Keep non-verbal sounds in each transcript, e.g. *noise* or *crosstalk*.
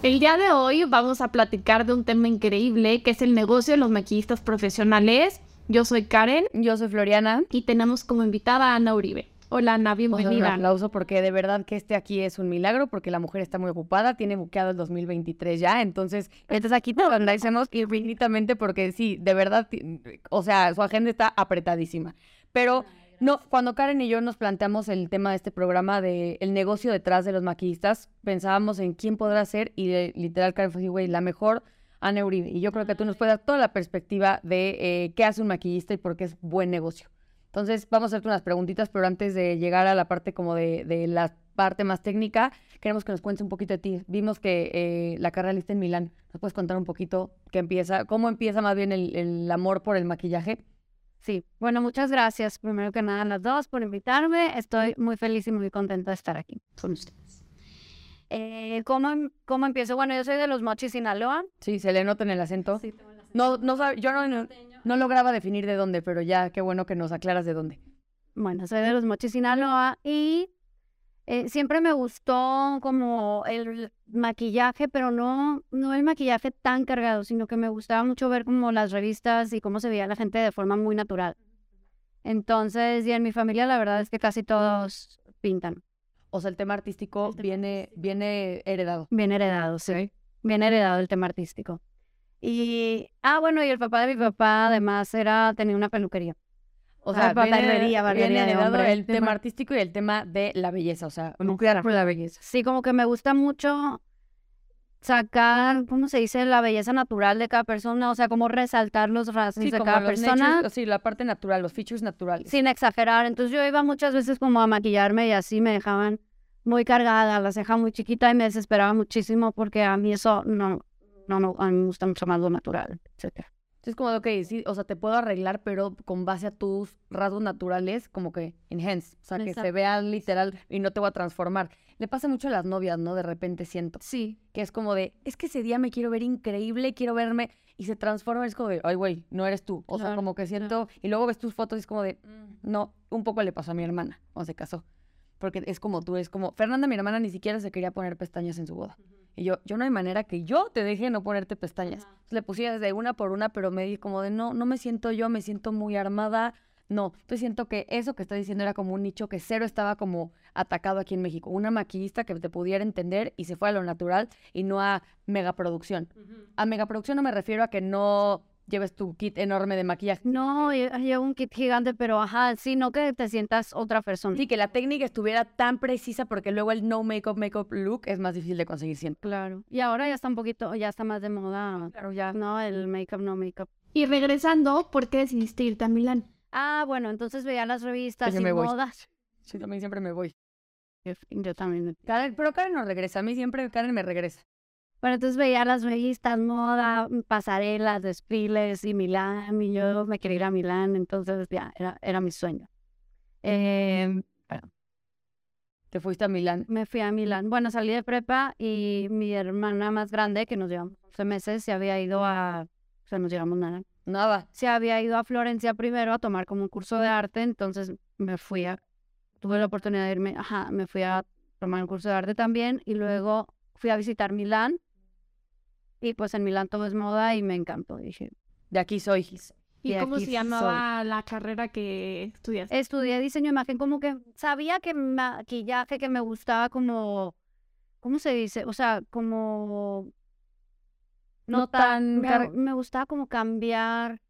El día de hoy vamos a platicar de un tema increíble que es el negocio de los maquillistas profesionales. Yo soy Karen. Yo soy Floriana. Y tenemos como invitada a Ana Uribe. Hola Ana, bienvenida. Un aplauso porque de verdad que este aquí es un milagro porque la mujer está muy ocupada, tiene buqueado el 2023 ya, entonces estás aquí te agradecemos infinitamente porque sí, de verdad, o sea, su agenda está apretadísima. Pero no, cuando Karen y yo nos planteamos el tema de este programa de el negocio detrás de los maquillistas, pensábamos en quién podrá ser y literal Karen fue así, güey, la mejor Ana Uribe. Y yo creo que tú nos puedes dar toda la perspectiva de eh, qué hace un maquillista y por qué es buen negocio. Entonces, vamos a hacerte unas preguntitas, pero antes de llegar a la parte como de, de la parte más técnica, queremos que nos cuentes un poquito de ti. Vimos que eh, la carrera lista en Milán. ¿Nos puedes contar un poquito qué empieza, cómo empieza más bien el, el amor por el maquillaje? Sí, bueno, muchas gracias primero que nada a las dos por invitarme. Estoy muy feliz y muy contenta de estar aquí con ustedes. Eh, ¿cómo, ¿Cómo empiezo? Bueno, yo soy de los Mochis, Sinaloa. Sí, se le nota en el acento. Sí, tengo el acento. No, no yo no, no, lograba definir de dónde, pero ya qué bueno que nos aclaras de dónde. Bueno, soy de los Mochis, Sinaloa y eh, siempre me gustó como el maquillaje, pero no, no el maquillaje tan cargado, sino que me gustaba mucho ver como las revistas y cómo se veía la gente de forma muy natural. Entonces, y en mi familia la verdad es que casi todos pintan. O sea, el tema artístico viene, viene heredado. Viene heredado, sí. Viene heredado el tema artístico. Y, ah, bueno, y el papá de mi papá además era, tenía una peluquería. O sea, barbería, barbería de hombre. el tema artístico y el tema de la belleza, o sea, nuclear por la belleza. Sí, como que me gusta mucho sacar, ¿cómo se dice? La belleza natural de cada persona, o sea, como resaltar los rasgos de cada persona. sí, la parte natural, los features naturales. Sin exagerar. Entonces yo iba muchas veces como a maquillarme y así me dejaban muy cargada, la ceja muy chiquita y me desesperaba muchísimo porque a mí eso no, no, no, a mí me gusta mucho más lo natural, etcétera. Es como, ok, sí, o sea, te puedo arreglar, pero con base a tus rasgos naturales, como que enhance, o sea, que se vea literal y no te voy a transformar. Le pasa mucho a las novias, ¿no? De repente siento. Sí. Que es como de, es que ese día me quiero ver increíble, quiero verme, y se transforma, es como de, ay, güey, no eres tú. O sea, como que siento, y luego ves tus fotos y es como de, mm, no, un poco le pasó a mi hermana cuando se casó. Porque es como tú, es como, Fernanda, mi hermana, ni siquiera se quería poner pestañas en su boda. Y yo, yo no hay manera que yo te deje no ponerte pestañas. le puse desde una por una, pero me di como de, no, no me siento yo, me siento muy armada. No, entonces siento que eso que está diciendo era como un nicho que cero estaba como atacado aquí en México. Una maquillista que te pudiera entender y se fue a lo natural y no a megaproducción. A megaproducción no me refiero a que no lleves tu kit enorme de maquillaje. No, llevo un kit gigante, pero ajá, sí, no que te sientas otra persona. Sí, que la técnica estuviera tan precisa porque luego el no makeup, makeup look es más difícil de conseguir siempre. Claro. Y ahora ya está un poquito, ya está más de moda. Claro, ya. No, el makeup, no makeup. Y regresando, ¿por qué decidiste irte a Milán? Ah, bueno, entonces veía las revistas y modas. Sí, también siempre me voy. Yo también. pero Karen no regresa. A mí siempre Karen me regresa. Bueno, entonces veía las revistas, moda, mm, pasarelas, desfiles y Milán, y yo me quería ir a Milán, entonces ya, era, era mi sueño. Eh, ¿Te fuiste a Milán? Me fui a Milán. Bueno, salí de prepa y mi hermana más grande, que nos llevamos 11 meses, se había ido a... O sea, nos llevamos nada. Nada. Se había ido a Florencia primero a tomar como un curso de arte, entonces me fui a... Tuve la oportunidad de irme, ajá, me fui a tomar un curso de arte también y luego fui a visitar Milán y pues en Milán todo es moda y me encantó. Dije, de aquí soy. ¿Y cómo se llamaba la carrera que estudiaste? Estudié diseño de imagen, como que sabía que maquillaje que me gustaba como, ¿cómo se dice? O sea, como... No, tan... Me, me, gustaba como cambiar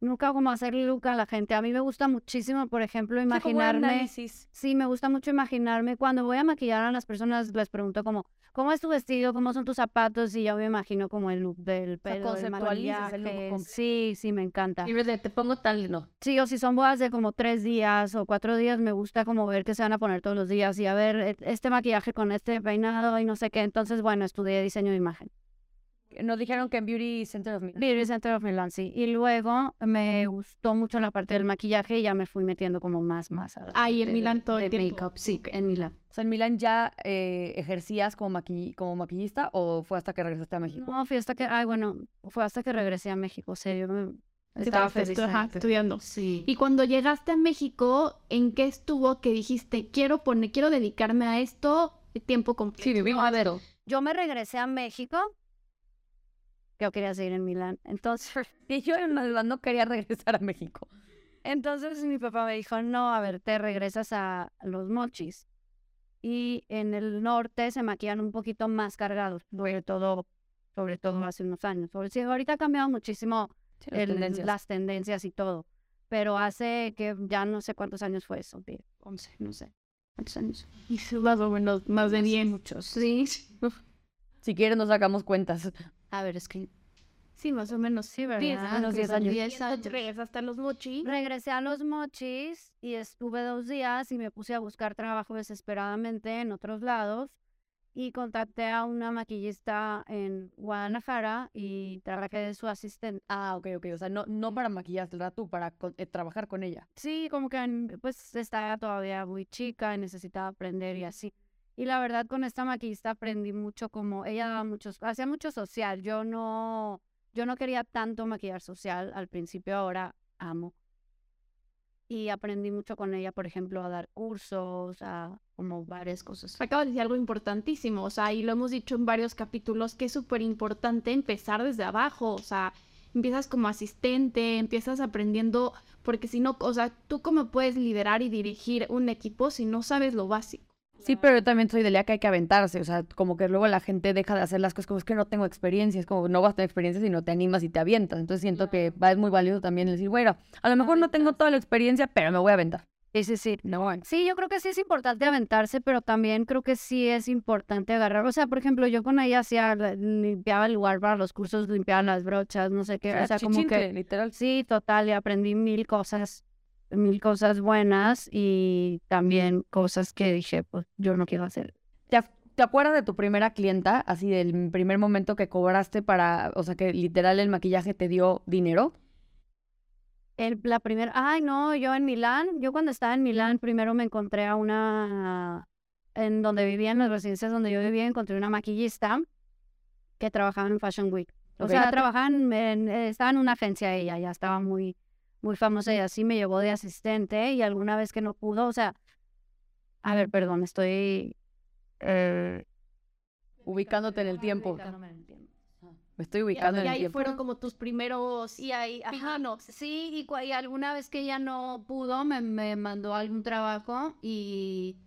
nunca como hacer look a la gente. A mí me gusta muchísimo, por ejemplo, Sí, imaginarme. análisis. Sí, me gusta mucho imaginarme. Cuando voy a maquillar a las personas, les pregunto como, ¿cómo es tu vestido? ¿Cómo son tus zapatos? Y yo me imagino como el look del sea, pelo, del conceptualizas el look completo. Sí, sí, me encanta. Y te pongo tal, no. Sí, o si son bodas de como tres días o cuatro días, me gusta como ver que se van a poner todos los días y a ver e- este maquillaje con este peinado y no sé qué. Entonces, bueno, estudié diseño de imagen. Nos dijeron que en Beauty Center of Milan. Beauty Center of Milan, sí. Y luego me gustó mucho la parte del maquillaje y ya me fui metiendo como más, más a la Ahí en Milán todo el de tiempo. make-up, sí, en Milán. O sea, en Milán ya eh, ejercías como, maqui- como maquillista o fue hasta que regresaste a México? No, fui hasta que, ay, bueno, fue hasta que regresé a México, o sea, yo me Sí, estaba feliz. ajá, estudiando. Sí. Y cuando llegaste a México, ¿en qué estuvo que dijiste, quiero poner, quiero dedicarme a esto tiempo completo? Sí, viví a ver. Yo me regresé a México, yo quería seguir en Milán. Entonces, *laughs* Y yo no quería regresar a México. entonces mi papá me dijo, no, a ver, te regresas a los mochis. Y en el norte se maquillan un poquito más cargados, sobre todo, sobre todo hace unos años. Sobre, sí, ahorita ha cambiado muchísimo Sí, las el- tendencias. las tendencias y todo. Pero hace que ya no sé cuántos años fue eso, 10, 11, no sé. ¿Cuántos años? Y más o menos, más de 10. Muchos. Sí. Si quieres nos sacamos cuentas. A ver, es que Sí, más o menos. Sí, ¿verdad? Diez Unos diez años. Diez años. Regresaste a los mochi. regresé a los mochis y estuve dos días y me puse a buscar trabajo desesperadamente en otros lados y contacté a una maquillista en Guadalajara y trabajé de su asistente. Ah, ok, ok. O sea, no, no para maquillártela tú, para eh, trabajar con ella. Sí, como que pues estaba todavía muy chica y necesitaba aprender y así. Y la verdad con esta maquillista aprendí mucho como ella daba muchos, hacía mucho social. Yo no, yo no quería tanto maquillar social al principio, ahora amo. Y aprendí mucho con ella, por ejemplo, a dar cursos, a como varias cosas. Acabo de decir algo importantísimo, o sea, y lo hemos dicho en varios capítulos, que es súper importante empezar desde abajo, o sea, empiezas como asistente, empiezas aprendiendo, porque si no, o sea, tú cómo puedes liderar y dirigir un equipo si no sabes lo básico. Sí, pero yo también soy de la que hay que aventarse. O sea, como que luego la gente deja de hacer las cosas como es que no tengo experiencia. Es como no vas a tener experiencia si no te animas y te avientas. Entonces siento que va, es muy válido también decir, bueno, a lo mejor no tengo toda la experiencia, pero me voy a aventar. Sí, sí, sí. No, bueno. Sí, yo creo que sí es importante aventarse, pero también creo que sí es importante agarrar. O sea, por ejemplo, yo con ella hacía, limpiaba el lugar para los cursos, limpiaba las brochas, no sé qué. O sea, como que literal. sí, total, y aprendí mil cosas, mil cosas buenas y también cosas que dije, pues yo no quiero hacer. ¿Te, ac- te acuerdas de tu primera clienta? Así del primer momento que cobraste para, o sea, que literal el maquillaje te dio dinero. El, la primera, ay, no, yo en Milán, yo cuando estaba en Milán, primero me encontré a una, en donde vivía, en las residencias donde yo vivía, encontré una maquillista que trabajaba en Fashion Week. O sea, trabajaban, en, eh, estaba en una agencia ella, ya estaba muy, muy famosa y así me llevó de asistente y alguna vez que no pudo, o sea, a ver, perdón, estoy... eh, Ubicándote en el tiempo. ubicándome en el tiempo. Me estoy ubicando y en el ahí tiempo. fueron como tus primeros... Y ahí, ajá, Fijanos. sí, y, y alguna vez que ella no pudo, me, me mandó algún trabajo y,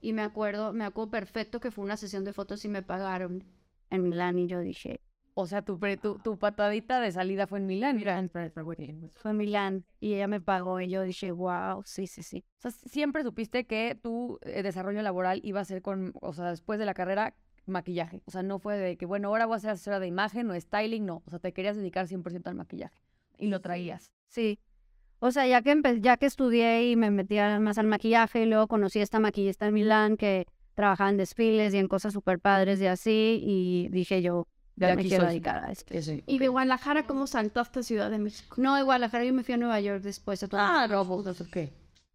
y me acuerdo, me acuerdo perfecto que fue una sesión de fotos y me pagaron en Milán y yo dije, O sea, tu, pre- tu, tu patadita de salida fue en Milán. fue Milán y ella me pagó y yo dije, wow, sí, sí, sí. O sea, siempre supiste que tu eh, desarrollo laboral iba a ser con, o sea, después de la carrera, maquillaje. O sea, no fue de que, bueno, ahora voy a ser asesora de imagen o styling, no. O sea, te querías dedicar 100% al maquillaje. Y lo traías. Sí. O sea, ya que ya que estudié y me metí a- más al maquillaje y luego conocí a esta maquillista en Milán que trabajaba en desfiles y en cosas súper padres y así y dije yo, ya me aquí quiero soy. dedicar a esto. Y de Guadalajara, ¿cómo saltaste a Ciudad de México? No, de Guadalajara yo me fui a Nueva York después a tomar, Ah, no, pues, ¿qué?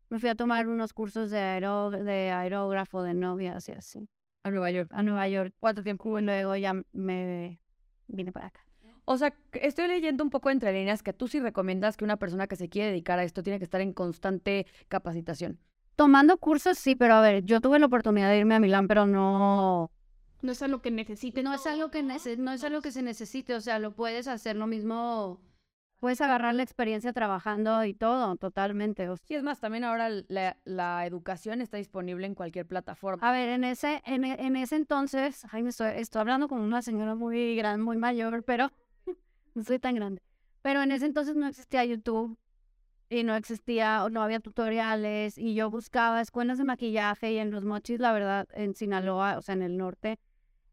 me fui a tomar unos cursos de, aerógrafo de novias y así. A Nueva York. A Nueva York. ¿Cuánto tiempo? Y luego ya me vine para acá. O sea, estoy leyendo un poco entre líneas que tú sí recomiendas que una persona que se quiere dedicar a esto tiene que estar en constante capacitación. Tomando cursos, sí, pero a ver, yo tuve la oportunidad de irme a Milán, pero no, No es algo que necesites. no es algo que nece- no es algo que se necesite, o sea, lo puedes hacer lo mismo, puedes agarrar la experiencia trabajando y todo, totalmente. o sea. Y es más, también ahora la, la educación está disponible en cualquier plataforma. A ver, en ese, en, en ese entonces, ay, me estoy, estoy hablando con una señora muy grande, muy mayor, pero *laughs* no soy tan grande. Pero en ese entonces no existía YouTube y no existía, o no había tutoriales y yo buscaba escuelas de maquillaje y en los mochis, la verdad, en Sinaloa, o sea, en el norte,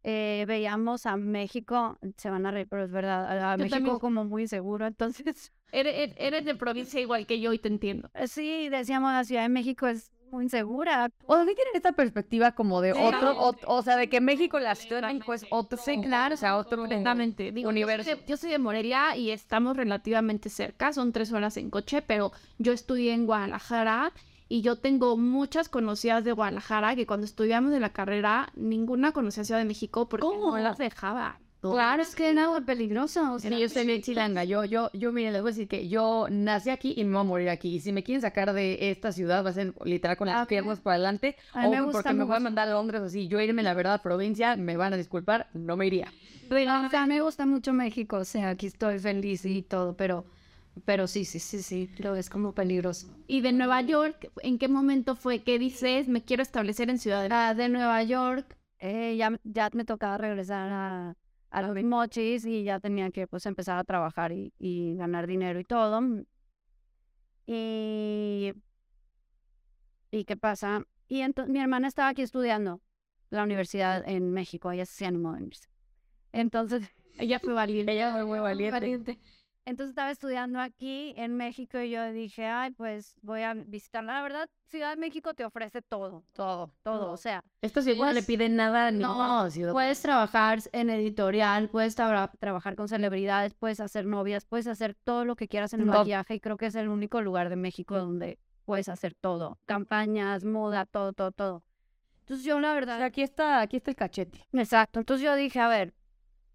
eh, veíamos a México, se van a reír, pero es verdad, a, Yo México también. como muy seguro, *laughs* entonces Eres, eres- de provincia igual que yo y te entiendo. eh, sí, decíamos la Ciudad de México es muy insegura. O sea, sí tienen esta perspectiva como de Sí. otro, o, o sea, de que México, la Ciudad de México es otro, Sí, claro, o sea, otro completamente. Digo, universo. Yo soy, de, yo soy de Morelia y estamos relativamente cerca, son tres horas en coche, pero yo estudié en Guadalajara y yo tengo muchas conocidas de Guadalajara que cuando estudiamos de la carrera, ninguna conocía Ciudad de México porque ¿Cómo? no las dejaba. Claro, es que era muy peligroso. O sea, yo soy bien chilanga. Yo, yo, yo, miren, les voy a decir que yo nací aquí y me voy a morir aquí. Y si me quieren sacar de esta ciudad, va a ser literal con las piernas para adelante. A mí me o gusta porque me voy a mucho. mandar a Londres así. Yo irme, la verdad, a provincia, me van a disculpar, no me iría. Pero, o sea, me gusta mucho México, o sea, aquí estoy feliz y todo, pero, pero sí, sí, sí, sí, lo es como peligroso. Y de Nueva York, ¿en qué momento fue que dices, me quiero establecer en Ciudad de México? Ah, de Nueva York, eh, ya, ya me tocaba regresar a, a los mochis y ya tenía que pues empezar a trabajar y, y ganar dinero y todo. Y, ¿y qué pasa? Y entonces mi hermana estaba aquí estudiando la universidad en México, ella se animó a venirse. Entonces, Ella fue valiente. Ella fue muy valiente. Entonces estaba estudiando aquí en México y yo dije, ay, pues voy a visitarla. La verdad, Ciudad de México te ofrece todo, Todo. todo. O sea, Esto sí no le piden nada a no, ciudad. puedes trabajar en editorial, puedes tra- trabajar con celebridades, puedes hacer novias, puedes hacer todo lo que quieras en el maquillaje y creo que es el único lugar de México donde puedes hacer todo. Campañas, moda, todo, todo, todo. Entonces yo la O verdad... sea, aquí está, aquí está el cachete. Exacto. Entonces yo dije, a ver,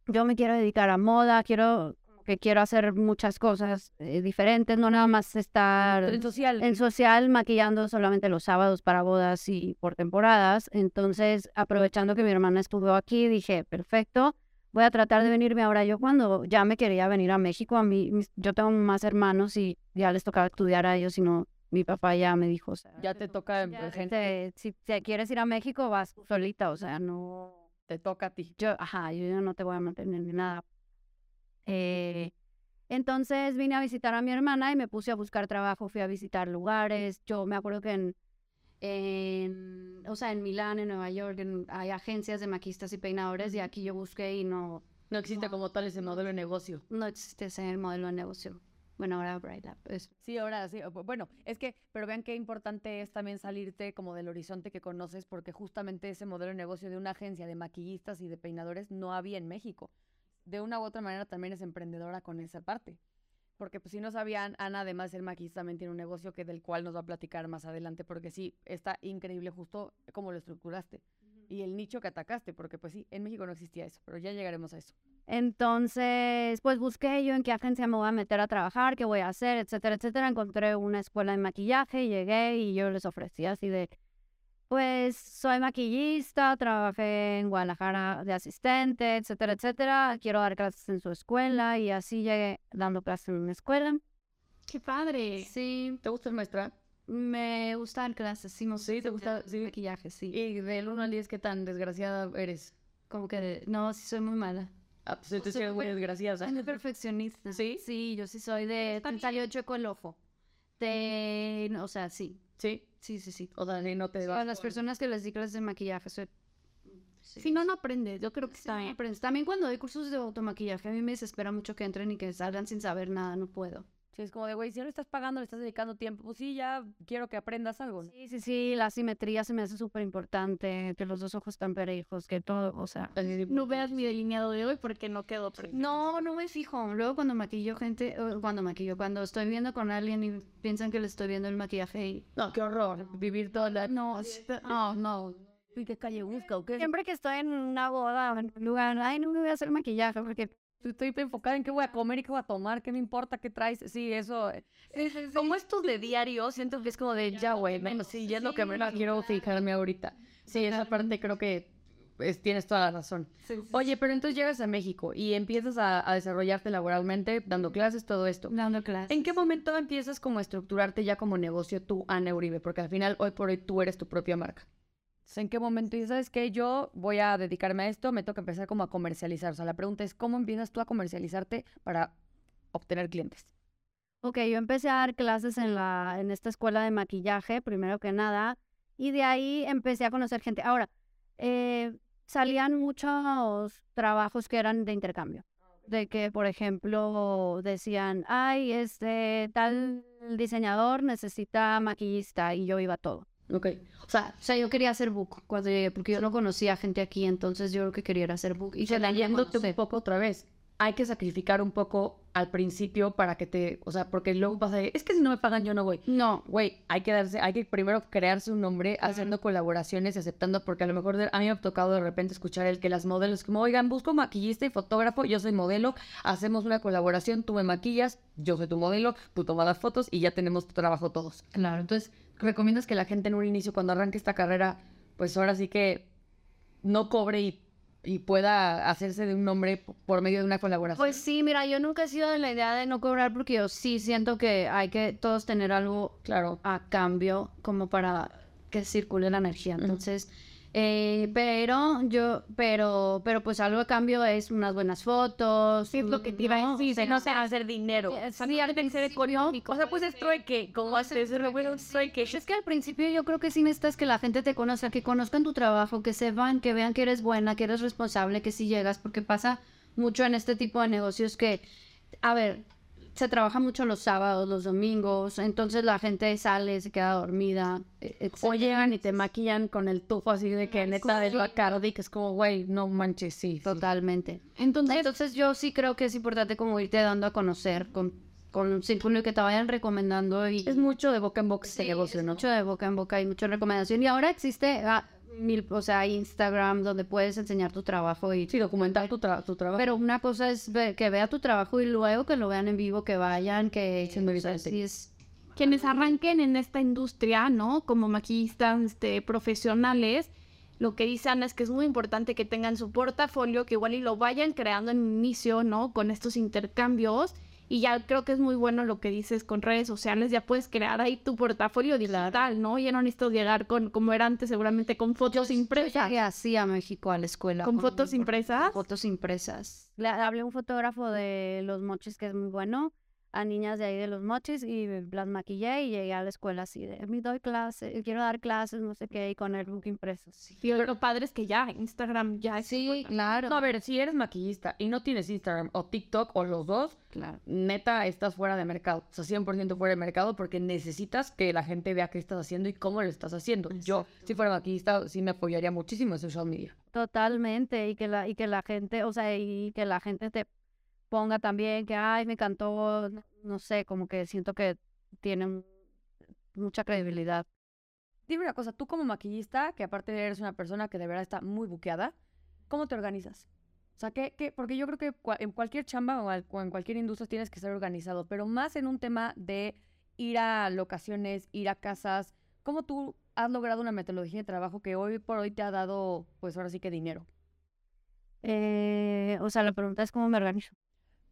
yo me quiero dedicar a moda, quiero que quiero hacer muchas cosas eh, diferentes, no nada más estar El social. en social maquillando solamente los sábados para bodas y por temporadas. Entonces, aprovechando que mi hermana estuvo aquí, dije, perfecto, voy a tratar de venirme ahora. Yo cuando ya me quería venir a México, a mí, yo tengo más hermanos y ya les tocaba estudiar a ellos, y no, mi papá ya me dijo, o sea, Ya te toca ya, gente, este, si te quieres ir a México, vas solita, o sea, no te toca a ti. yo, ajá, yo ya no te voy a mantener ni nada. Eh, entonces vine a visitar a mi hermana y me puse a buscar trabajo, fui a visitar lugares. Yo me acuerdo que en, en o sea, en Milán, en Nueva York, en- hay agencias de maquistas y peinadores y aquí yo busqué y no, No existe como tal ese modelo de negocio. no existe ese modelo de negocio. Bueno, ahora Bright Lab Sí, ahora sí. bu- Bueno, es que, pero vean qué importante es también salirte como del horizonte que conoces, porque justamente ese modelo de negocio de una agencia de maquillistas y de peinadores no había en México. De una u otra manera también es emprendedora con esa parte. Porque pues si no sabían, Ana además de ser maquillista también tiene un negocio que del cual nos va a platicar más adelante, porque sí, está increíble justo cómo lo estructuraste. Y el nicho que atacaste, porque pues sí, en México no existía eso, pero ya llegaremos a eso. Entonces, pues busqué yo en qué agencia me voy a meter a trabajar, qué voy a hacer, etcétera, etcétera. Encontré una escuela de maquillaje, llegué y yo les ofrecí así de, pues soy maquillista, trabajé en Guadalajara de asistente, etcétera, etcétera. Quiero dar clases en su escuela y así llegué dando clases en una escuela. ¡Qué padre! Sí, ¿Te gusta el maestra? me gusta dar clases, sí, me Sí, ¿te gusta? Sí. maquillaje, sí. Y del 1 al 10, ¿qué tan desgraciada eres? Como que, no, sí soy muy mala. Ah, pues entonces eres muy desgraciada. Soy perfeccionista. ¿Sí? Sí, yo sí soy de... Salió chueco el ojo. De... O sea, sí. Sí. Sí, sí, sí. O ni no te A vas las con- personas que les di clases de maquillaje, soy... Sí. Si no, no aprendes. Yo creo que está bien. aprendes. También cuando doy cursos de automaquillaje, a mí me desespera mucho que entren y que salgan sin saber nada, no puedo. Sí, es como de, güey, si no le estás pagando, le estás dedicando tiempo, pues sí, ya quiero que aprendas algo, ¿no? Sí, sí, sí, la simetría se me hace súper importante, que los dos ojos están parejos, que todo, o sea... No veas mi delineado de hoy porque no quedó perfecto. No, no me fijo. Luego cuando maquillo gente, o cuando maquillo, cuando estoy viendo con alguien y piensan que le estoy viendo el maquillaje y... No, qué horror. Vivir toda la... No, no, no. ¿Y qué calle busca o qué? Siempre que estoy en una boda o en un lugar, ay, no me voy a hacer maquillaje porque... Estoy enfocada en qué voy a comer y qué voy a tomar, qué me importa, qué traes. Sí, eso. eh, Como estos de diario, siento que es como de, ya, güey, bueno, sí, ya es lo que menos quiero fijarme ahorita. Sí, esa parte creo que pues, tienes toda la razón. Oye, pero entonces llegas a México y empiezas a, a desarrollarte laboralmente, dando clases, todo esto. Dando clases. ¿En qué momento empiezas como a estructurarte ya como negocio tú, Ana Uribe? Porque al final, hoy por hoy, tú eres tu propia marca. ¿En qué momento dices, sabes qué? Yo voy a dedicarme a esto, me toca empezar como a comercializar. O sea, la pregunta es, ¿cómo empiezas tú a comercializarte para obtener clientes? Ok, yo empecé a dar clases en, la, en esta escuela de maquillaje, primero que nada, y de ahí empecé a conocer gente. Ahora, eh, salían muchos trabajos que eran de intercambio. De que, por ejemplo, decían, ay, este tal diseñador necesita maquillista y yo iba todo. Ok. O sea, o sea, yo quería hacer book cuando llegué, porque yo no conocía gente aquí, entonces yo lo que quería era hacer book. Y se Yéndote un poco otra vez, hay que sacrificar un poco al principio para que te, o sea, porque luego pasa de, es que si no me pagan yo no voy. No, Güey, hay que darse, hay que primero crearse un nombre, haciendo colaboraciones y aceptando, porque a lo mejor de- a mí me ha tocado de repente escuchar el que las modelos, como, oigan, busco maquillista y fotógrafo, yo soy modelo, hacemos una colaboración, tú me maquillas, yo soy tu modelo, tú tomas las fotos y ya tenemos tu trabajo todos. Claro, entonces, recomiendas que la gente en un inicio, cuando arranque esta carrera, pues ahora sí que no cobre y, y pueda hacerse de un nombre por medio de una colaboración. Pues sí, mira, yo nunca he sido de la idea de no cobrar porque yo sí siento que hay que todos tener algo claro. a cambio como para que circule la energía. Entonces, eh, pero yo, pero, pero pues algo a cambio es unas buenas fotos. Sí, es lo que te iba a decir, O sea, no se hacer dinero. Sí, al económico. O sea, pues es trueque, como haces, bueno, trueque. Es que al principio yo creo que sí necesitas que la gente te conozca, que conozcan tu trabajo, que sepan, que vean que eres buena, que eres responsable, que sí llegas, porque pasa mucho en este tipo de negocios que, a ver, se trabaja mucho los sábados, los domingos, entonces la gente sale, se queda dormida. O llegan y te maquillan con el tufo así de que neta Bacardi, que es como, güey, no manches, sí. sí. Totalmente. Entonces, Entonces yo sí creo que es importante como irte dando a conocer con, con un círculo y que te vayan recomendando y Es mucho de boca en boca este Sí, negocio, es ¿no? mucho de boca en boca y mucha recomendación. Y ahora existe ah, mil, o sea, Instagram donde puedes enseñar tu trabajo y Sí, documentar tu, tra- tu trabajo. pero una cosa es ver- que vea tu trabajo y luego que lo vean en vivo, que vayan, que Sí, es muy o sea, diferente. sí es quienes arranquen en esta industria, ¿no? Como maquillistas este, profesionales, lo que dicen es que es muy importante que tengan su portafolio, que igual y lo vayan creando en inicio, ¿no? Con estos intercambios. Y ya creo que es muy bueno lo que dices con redes sociales, ya puedes crear ahí tu portafolio digital, ¿no? Ya no necesitas llegar con, como era antes, seguramente con fotos impresas. que así a México a la escuela. ¿Con fotos por- impresas? Fotos impresas. Le hablé a un fotógrafo de los mochis que es muy bueno, a niñas de ahí de los mochis y las maquillé y llegué a la escuela así de, me doy clases, quiero dar clases, no sé qué, y con el book impreso. Sí, Sí, lo padre es que ya Instagram ya es sí claro. No, a ver, si eres maquillista y no tienes Instagram o TikTok o los dos, claro. neta estás fuera de mercado. O sea, 100% fuera de mercado porque necesitas que la gente vea qué estás haciendo y cómo lo estás haciendo. Yo, si fuera maquillista, sí me apoyaría muchísimo en social media. Totalmente, y que la, y que la gente, o sea, y que la gente te ponga también que, ay, me encantó, no, sé, como que siento que tiene un- mucha credibilidad. Dime una cosa, tú como maquillista, que aparte eres una persona que de verdad está muy buqueada, ¿cómo te organizas? O sea, ¿qué, qué? porque yo creo que en cualquier chamba o en cualquier industria tienes que ser organizado, pero más en un tema de ir a locaciones, ir a casas. ¿Cómo tú has logrado una metodología de trabajo que hoy por hoy te ha dado, pues ahora sí que dinero? Eh, o sea, la pregunta es cómo me organizo.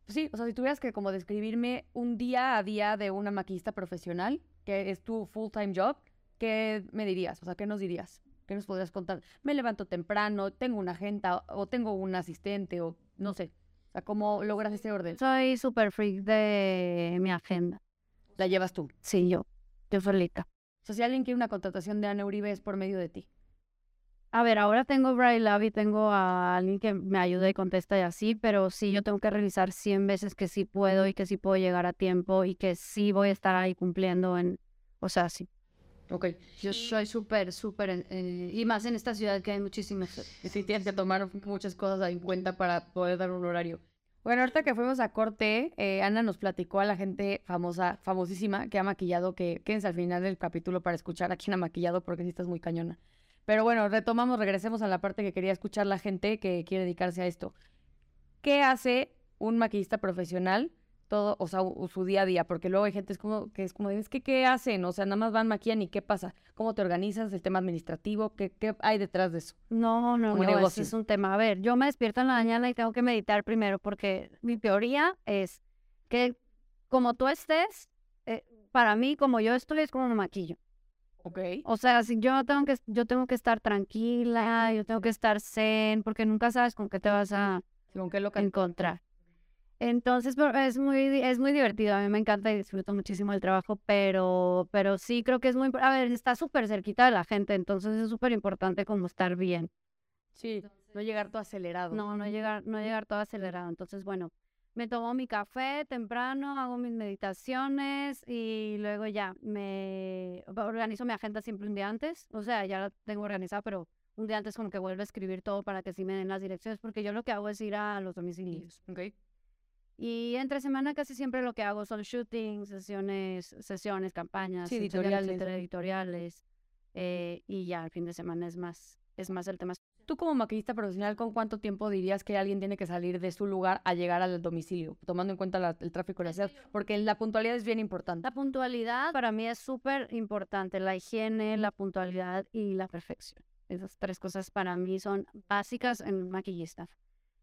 Sí, o sea, si tuvieras que como describirme un día a día de una maquillista profesional, que es tu full-time job, ¿qué me dirías? O sea, ¿qué nos dirías? ¿Qué nos podrías contar? Me levanto temprano, tengo una agenda o tengo un asistente o no sé. O sea, ¿cómo logras ese orden? Soy súper freak de mi agenda. La llevas tú. Sí, yo, yo solita. O sea, si alguien quiere una contratación de Ana Uribe es por medio de ti. A ver, ahora tengo Bright Lab y tengo a alguien que me ayuda y contesta y así, pero sí, yo tengo que revisar 100 veces que sí puedo y que sí puedo llegar a tiempo y que sí voy a estar ahí cumpliendo en, o sea, sí. Ok. Yo soy súper, súper, en- eh, y más en esta ciudad que hay muchísimas. Y sí tienes que tomar muchas cosas en cuenta para poder dar un horario. Bueno, ahorita que fuimos a corte, eh, Ana nos platicó a la gente famosa, famosísima, que ha maquillado, que quédense al final del capítulo para escuchar a quién ha maquillado, porque sí estás muy cañona. Pero bueno, retomamos, regresemos a la parte que quería escuchar la gente que quiere dedicarse a esto. ¿Qué hace un maquillista profesional todo, o sea, su día a día? Porque luego hay gente es como, que es como, es que ¿qué hacen? O sea, nada más van, maquillan y ¿qué pasa? ¿Cómo te organizas? ¿El tema administrativo? ¿Qué, qué hay detrás de eso? No, no, no, negocio. es un tema. A ver, yo me despierto en la mañana y tengo que meditar primero porque mi teoría es que como tú estés, eh, para mí, como yo estoy, es como me maquillo. Ok. O sea, si yo tengo que, yo tengo que estar tranquila, yo tengo que estar zen, porque nunca sabes con qué te vas a ¿Con qué loca? encontrar. Entonces es muy, es muy divertido, a mí me encanta y disfruto muchísimo el trabajo, pero, pero sí creo que es muy, a ver, está súper cerquita de la gente, entonces es súper importante como estar bien. Sí, no llegar todo acelerado. No, no llegar, no llegar todo acelerado. Entonces, bueno, me tomo mi café temprano, hago mis meditaciones y luego ya me organizo mi agenda siempre un día antes. O sea, ya la tengo organizada, pero un día antes como que vuelvo a escribir todo para que sí me den las direcciones, porque yo lo que hago es ir a los domicilios. Ok. Y entre semana casi siempre lo que hago son shootings, sesiones, sesiones, campañas, Sí, editoriales. etcétera, editoriales. eh, y ya el fin de semana es más, es más el tema. Tú como maquillista profesional, ¿con cuánto tiempo dirías que alguien tiene que salir de su lugar a llegar al domicilio? Tomando en cuenta la- el tráfico de la ciudad, porque la puntualidad es bien importante. La puntualidad para mí es súper importante, la higiene, la puntualidad y la perfección. Esas tres cosas para mí son básicas en maquillista.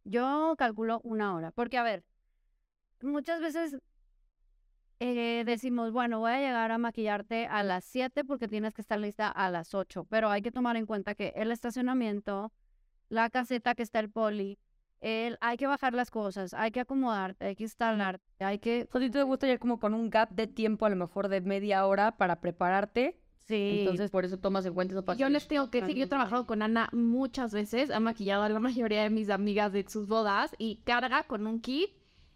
Yo calculo una hora, porque a ver, muchas veces eh, decimos, bueno, voy a llegar a maquillarte a las 7 porque tienes que estar lista a las 8, pero hay que tomar en cuenta que el estacionamiento, la caseta que está el poli, el, hay que bajar las cosas, hay que acomodarte, hay que instalarte, hay que... O sea, ¿a ti te gusta ya como con un gap de tiempo, a lo mejor de media hora para prepararte? Sí, Entonces, por eso tomas en cuenta eso Yo les tengo que decir, yo he trabajado con Ana muchas veces, ha maquillado a la mayoría de mis amigas de sus bodas y carga con un kit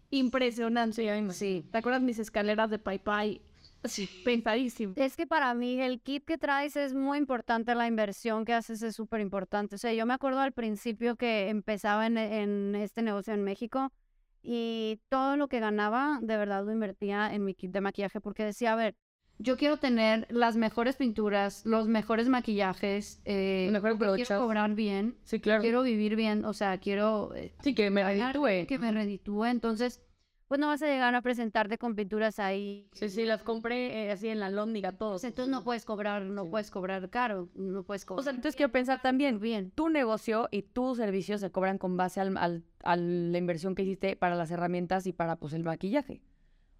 impresionante. sí. ¿Te acuerdas mis escaleras de Pai Pai? Sí, pensadísimo. Es que para mí el kit que traes es muy importante, la inversión que haces es súper importante. O sea, yo me acuerdo al principio que empezaba en, en este negocio en México y todo lo que ganaba de verdad lo invertía en mi kit de maquillaje porque decía, a ver, yo quiero tener las mejores pinturas, los mejores maquillajes, eh, Los mejores quiero cobrar bien, Sí, claro. quiero vivir bien, o sea, quiero eh, Sí, que me reditúe. que me reditúe. Entonces, pues no vas a llegar a presentarte con pinturas ahí Sí, sí, las compré eh, así en la lóndiga, todos. entonces no puedes cobrar, no Sí. puedes cobrar caro, no puedes cobrar. O sea, entonces quiero pensar también, bien. tu negocio y tus servicios se cobran con base al, al- a la inversión que hiciste para las herramientas y para pues el maquillaje.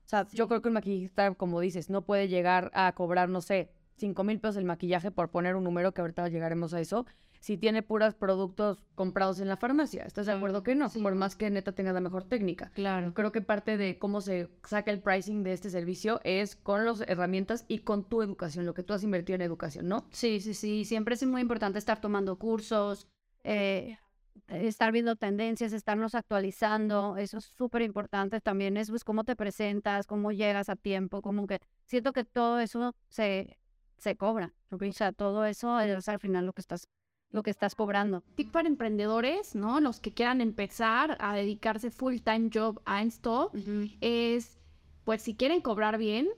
O sea, yo creo que un maquillista, como dices, no puede llegar a cobrar, no sé, cinco mil pesos el maquillaje por poner un número que ahorita llegaremos a eso, si tiene puros productos comprados en la farmacia. ¿Estás de acuerdo que no? Sí. Por más que neta tenga la mejor técnica. Claro. Creo que parte de cómo se saca el pricing de este servicio es con las herramientas y con tu educación, lo que tú has invertido en educación, ¿no? Sí, sí, sí. Siempre es muy importante estar tomando cursos, eh, estar viendo tendencias, estarnos actualizando. Eso es súper importante también. Es pues cómo te presentas, cómo llegas a tiempo, como que siento que todo eso se, se cobra. O sea, todo eso es al final lo que estás, lo que estás cobrando. Tip para emprendedores, ¿no? Los que quieran empezar a dedicarse full time job a esto, es, pues si quieren cobrar bien,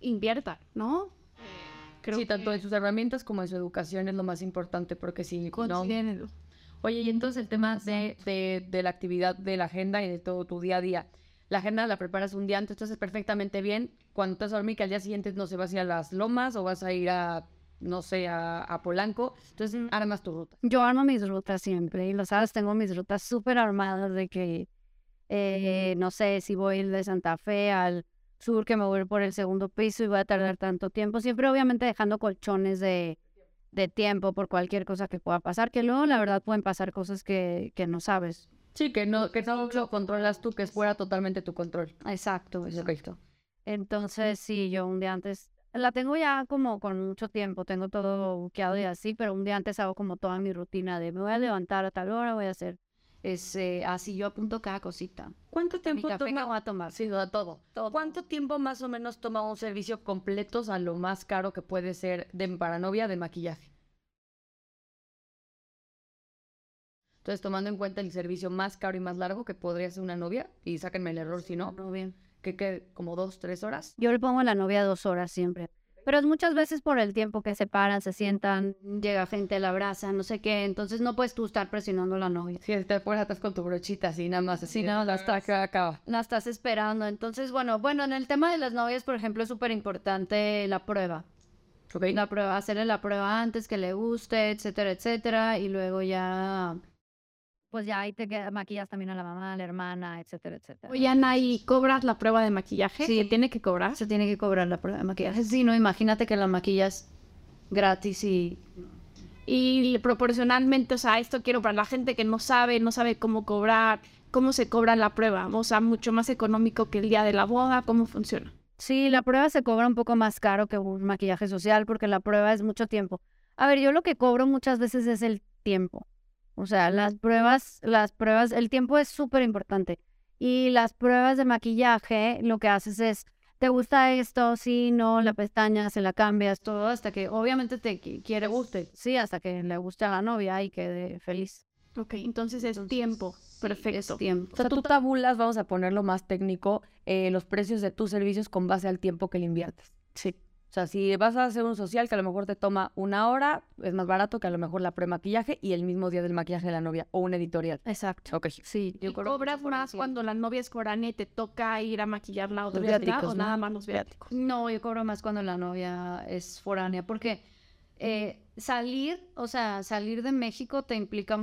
inviertan, ¿no? Creo sí, tanto en sus herramientas como en su educación es lo más importante, porque si no... Oye, y entonces el tema de, de, de la actividad de la agenda y de todo tu día a día. La agenda la preparas un día antes, entonces perfectamente bien. Cuando te vas a dormir, que al día siguiente no se vas a ir a las lomas o vas a ir a, no sé, a, a Polanco. Entonces armas tu ruta. Yo armo mis rutas siempre y lo sabes, tengo mis rutas súper armadas de que, eh, no sé, si voy de Santa Fe al sur, que me voy por el segundo piso y voy a tardar tanto tiempo, siempre obviamente dejando colchones de, de tiempo por cualquier cosa que pueda pasar, que luego la verdad pueden pasar cosas que, que no sabes. Sí, que no, que no lo controlas tú, que es fuera totalmente tu control. Exacto, exacto. Entonces, sí, yo un día antes, la tengo ya como con mucho tiempo, tengo todo buqueado y así, pero un día antes hago como toda mi rutina de me voy a levantar a tal hora, voy a hacer, ese, así yo apunto cada cosita. ¿Cuánto Mi tiempo café toma? a tomar. Sí, todo. ¿Cuánto tiempo más o menos toma un servicio completo a lo más caro que puede ser de para novia de maquillaje? Entonces, tomando en cuenta el servicio más caro y más largo que podría ser una novia, y sáquenme el error si no, No, bien. Que quede como dos, tres horas. Yo le pongo a la novia dos horas siempre. Pero es muchas veces por el tiempo que se paran, se sientan, llega gente, la abraza, no sé qué. Entonces no puedes tú estar presionando a la novia. Si te pones atrás con tu brochita así, nada más, así, Sí, nada más hasta que acaba. La estás esperando. Entonces, bueno, bueno, en el tema de las novias, por ejemplo, es súper importante la prueba. ¿Ok? La prueba, hacerle la prueba antes que le guste, etcétera, etcétera. Y luego ya, pues ya ahí te maquillas también a la mamá, a la hermana, etcétera, etcétera. Oye, Ana, ¿y cobras la prueba de maquillaje? Sí. ¿Se tiene que cobrar? Se tiene que cobrar la prueba de maquillaje. Sí, no, imagínate que la maquillas gratis y... Y proporcionalmente, o sea, esto quiero para la gente que no sabe, no sabe cómo cobrar, cómo se cobra la prueba, o sea, mucho más económico que el día de la boda, cómo funciona. Sí, la prueba se cobra un poco más caro que un maquillaje social porque la prueba es mucho tiempo. A ver, yo lo que cobro muchas veces es el tiempo. O sea, las pruebas, las pruebas, el tiempo es súper importante. Y las pruebas de maquillaje, lo que haces es, ¿te gusta esto? Sí, no, la pestaña, se la cambias, todo, hasta que obviamente te quiere guste. Sí, hasta que le guste a la novia y quede feliz. Ok, entonces es tiempo. Perfecto. tiempo. O sea, tú tabulas, vamos a ponerlo más técnico, eh, los precios de tus servicios con base al tiempo que le inviertes. Sí. O sea, si vas a hacer un social que a lo mejor te toma una hora, es más barato que a lo mejor la pre-maquillaje y el mismo día del maquillaje de la novia o un editorial. Exacto. Ok. Sí, ¿Y cobras más cuando la novia es foránea y te toca ir a maquillarla vez viáticos, o ¿no? nada más los viáticos? No, yo cobro más cuando la novia es foránea, porque eh, salir, o sea, salir de México te implica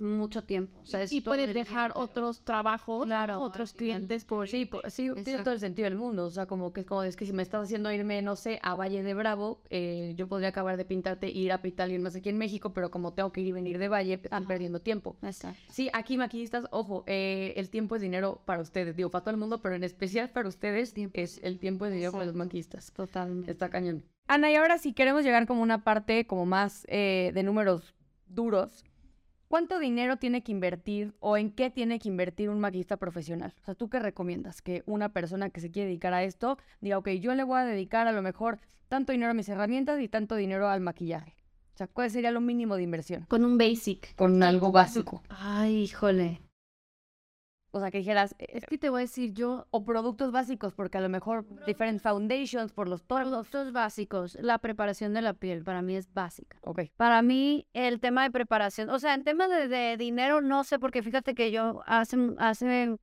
mucho tiempo. O sea, es Y puedes dejar tiempo. otros trabajos, Claro, otros clientes por... Sí, po- sí, tiene todo el sentido del mundo. O sea, como que, como es que si me estás haciendo irme, no sé, a Valle de Bravo, eh, yo podría acabar de pintarte e ir a pintar alguien más aquí en México, pero como tengo que ir y venir de Valle, están perdiendo tiempo. Exacto. Sí, aquí maquillistas, ojo, eh, el tiempo es dinero para ustedes, digo, para todo el mundo, pero en especial para ustedes es el tiempo es dinero para los maquillistas. Totalmente. Está cañón. Ana, y ahora si queremos llegar como una parte como más eh, de números duros, ¿cuánto dinero tiene que invertir o en qué tiene que invertir un maquillista profesional? O sea, ¿tú qué recomiendas? Que una persona que se quiere dedicar a esto diga, ok, yo le voy a dedicar a lo mejor tanto dinero a mis herramientas y tanto dinero al maquillaje. O sea, ¿cuál sería lo mínimo de inversión? Con un basic. Con algo básico. Ay, híjole. O sea, que dijeras, eh, Es que te voy a decir, yo, o productos básicos, porque a lo mejor different foundations por los tonos. productos básicos, la preparación de la piel para mí es básica. Ok. Para mí, el tema de preparación, o sea, en tema de, de dinero, no sé, porque fíjate que yo hace, hace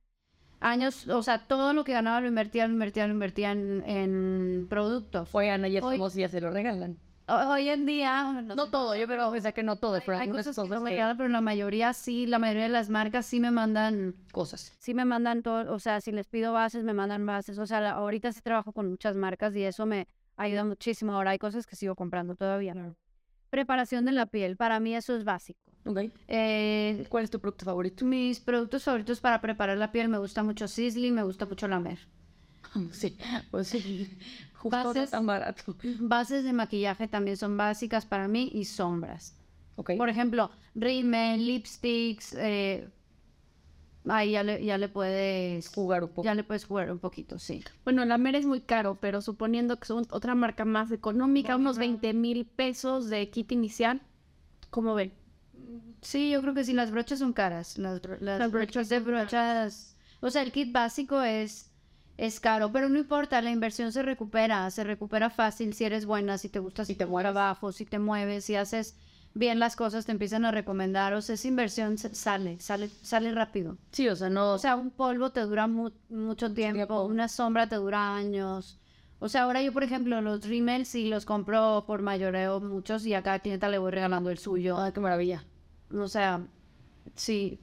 años, o sea, todo lo que ganaba lo invertía, lo invertía, lo invertía en, en productos. Fue Ana y es Hoy- si ya se lo regalan. Ho- Hoy en día, No todo, yo pero o sea que no todo, pero hay algunas cosas que quedan, pero la mayoría sí, la mayoría de las marcas sí me mandan, cosas. sí me mandan todo, o sea, si les pido bases, me mandan bases, o sea, la- ahorita sí trabajo con muchas marcas y eso me ayuda muchísimo. Ahora hay cosas que sigo comprando todavía. Preparación de la piel, para mí eso es básico. Ok. Eh, ¿Cuál es tu producto favorito? mis productos favoritos para preparar la piel, me gusta mucho Sisley, me gusta mucho la Mer. *laughs* Sí, pues sí. *laughs* Justo no Bases. tan barato. *laughs* Bases de maquillaje también son básicas para mí y sombras. Ok. Por ejemplo, rímel, lipsticks, eh, ahí ya le, ya le puedes Jugar un poco. ya le puedes jugar un poquito, sí. Bueno, la Mer es muy caro, pero suponiendo que son otra marca más económica, unos 20 mil pesos de kit inicial, ¿cómo ven? Sí, yo creo que sí, las brochas son caras. Las Las brochas de brochas. O sea, el kit básico es, es caro, pero no importa, la inversión se recupera, se recupera fácil si eres buena, si te gusta, si te te mueves abajo, si te mueves, si haces bien las cosas, te empiezan a recomendar. O sea, esa inversión sale, sale, sale rápido. Sí, o sea, no. O sea, un polvo te dura mu- mucho tiempo, tiempo. una sombra te dura años. O sea, ahora yo, por ejemplo, los rímels sí los compro por mayoreo muchos y a cada clienta le voy regalando el suyo. Ay, qué maravilla. O sea, sí,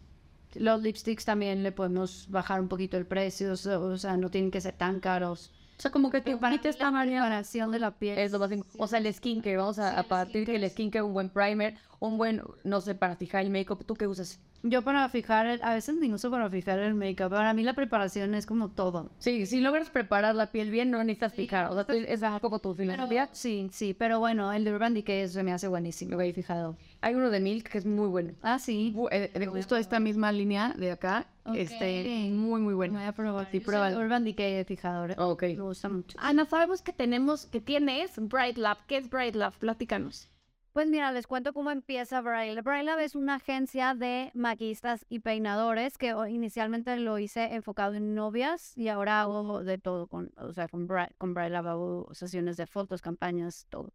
los lipsticks también le podemos bajar un poquito el precio, o sea, no tienen que ser tan caros. O sea, como que para quites la preparación de la piel es lo más O sea, el skincare, vamos a, a partir que el skincare, un buen primer, un buen, no sé, para fijar el make-up, ¿tú qué usas? Yo para fijar, el- a veces ni uso para fijar el make-up, para mí la preparación es como todo. Sí, si logras preparar la piel bien, no necesitas fijar. O sea, tú- es como tu filosofía. sí, sí, pero bueno, el de Urban Decay se me hace buenísimo, he fijado. Hay uno de Milk que es muy bueno. Ah, sí. Bu- eh, De justo esta misma línea de acá, Este, muy, muy bueno. Voy a probar. Sí, pruébalo. Urban Decay he fijado, ¿eh? Ok. me gusta mucho. Ana, sabemos que tenemos, que tienes Bright Lab. ¿Qué es Bright Lab? Platícanos. Pues mira, les cuento cómo empieza Braille. Braille es una agencia de maquillistas y peinadores que o- inicialmente lo hice enfocado en novias y ahora hago de todo con, o sea, con, Bra con Braille hago sesiones de fotos, campañas, todo.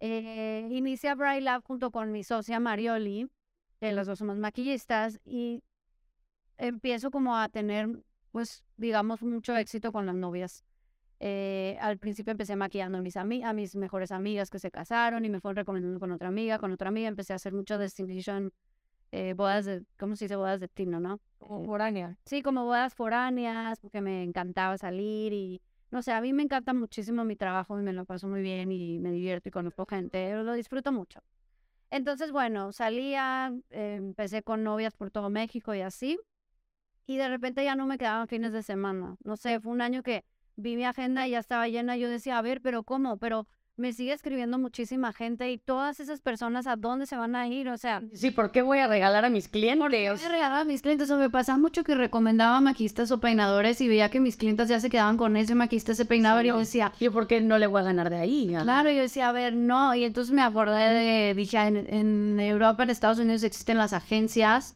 Eh, inicia Braille Lab junto con mi socia Marioli, que las dos somos maquillistas y empiezo como a tener, pues, digamos, mucho éxito con las novias. Eh, al principio empecé maquillando a mis, ami- a mis mejores amigas que se casaron y me fueron recomendando con otra amiga, con otra amiga. Empecé a hacer mucho destination, eh, bodas de, ¿cómo se dice? Bodas de tino, ¿no? Como foránea. Sí, como bodas foráneas, porque me encantaba salir y, no sé, a mí me encanta muchísimo mi trabajo y me lo paso muy bien y me divierto y conozco gente, lo disfruto mucho. Entonces, bueno, salía, eh, empecé con novias por todo México y así. Y de repente ya no me quedaban fines de semana. No sé, fue un año que vi mi agenda y ya estaba llena. Yo decía, a ver, pero ¿cómo? Pero me sigue escribiendo muchísima gente y todas esas personas a dónde se van a ir, o sea, Sí, ¿por qué voy a regalar a mis clientes? voy a regalar a mis clientes, o me pasa mucho que recomendaba maquistas o peinadores y veía que mis clientes ya se quedaban con ese maquista, ese peinador y yo decía, Yo, ¿por qué no le voy a ganar de ahí? claro, yo decía, a ver, no, y entonces me acordé de, dije, "Ah, en, en Europa, en Estados Unidos existen las agencias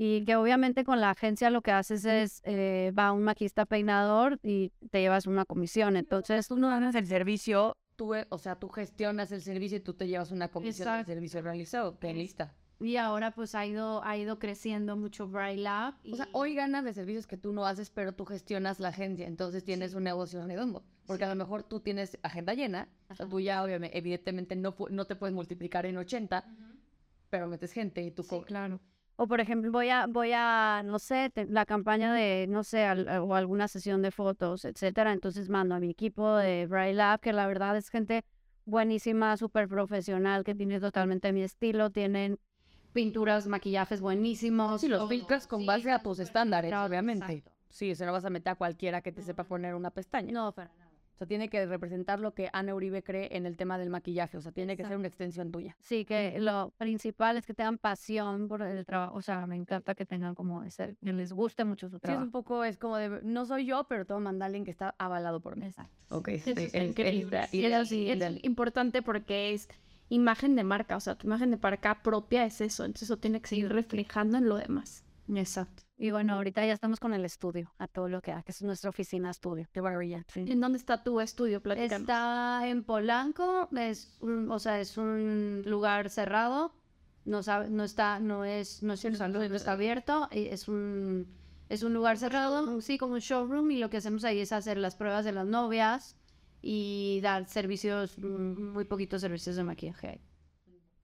y que obviamente con la agencia lo que haces es, eh, va un maquista peinador y te llevas una comisión, entonces Tú no ganas el servicio, tú, eh, o sea, tú gestionas el servicio y tú te llevas una comisión del Exacto. servicio realizado. Te lista. Y ahora pues ha ido, ha ido creciendo mucho Braille Lab. O sea, hoy ganas de servicios que tú no haces, pero tú gestionas la agencia, entonces tienes un negocio redondo. Porque a lo mejor tú tienes agenda llena, o sea, tú ya obviamente, evidentemente no, no te puedes multiplicar en 80, pero metes gente y tú Sí, claro. O por ejemplo, voy a, voy a, no sé, te- la campaña de, no sé, al- o alguna sesión de fotos, etcétera. Entonces mando a mi equipo de Braille Lab, que la verdad es gente buenísima, súper profesional, que tiene totalmente mi estilo, tienen pinturas, maquillajes buenísimos. Sí, los todo. filtras con Sí, base a tus estándares, obviamente. exacto. Sí, se no vas a meter a cualquiera que te sepa poner una pestaña. No, para nada. O sea, tiene que representar lo que Ana Uribe cree en el tema del maquillaje. O sea, tiene que ser una extensión tuya. Sí, que lo principal es que tengan pasión por el trabajo. O sea, me encanta que tengan como ese, que les guste mucho su Sí, es trabajo. un poco, es como de, no soy yo, pero tengo mandar a alguien que está avalado por mí. Exacto. Ok, sí, increíble. y- Y es, importante porque es imagen de marca, o sea, tu imagen de marca propia es eso, entonces eso tiene que seguir reflejando en lo demás. Exacto. Y bueno, ahorita ya estamos con el estudio, a todo lo que da, que es nuestra oficina estudio. Maravilla. sí. ¿En dónde está tu estudio? Platícanos. Está en Polanco, es un, o sea, es un lugar cerrado, no sabe, no está, no es, no es un salón, no está abierto, y es un, es un lugar cerrado, sí, como un showroom, y lo que hacemos ahí es hacer las pruebas de las novias y dar servicios, mm, muy poquitos servicios de maquillaje.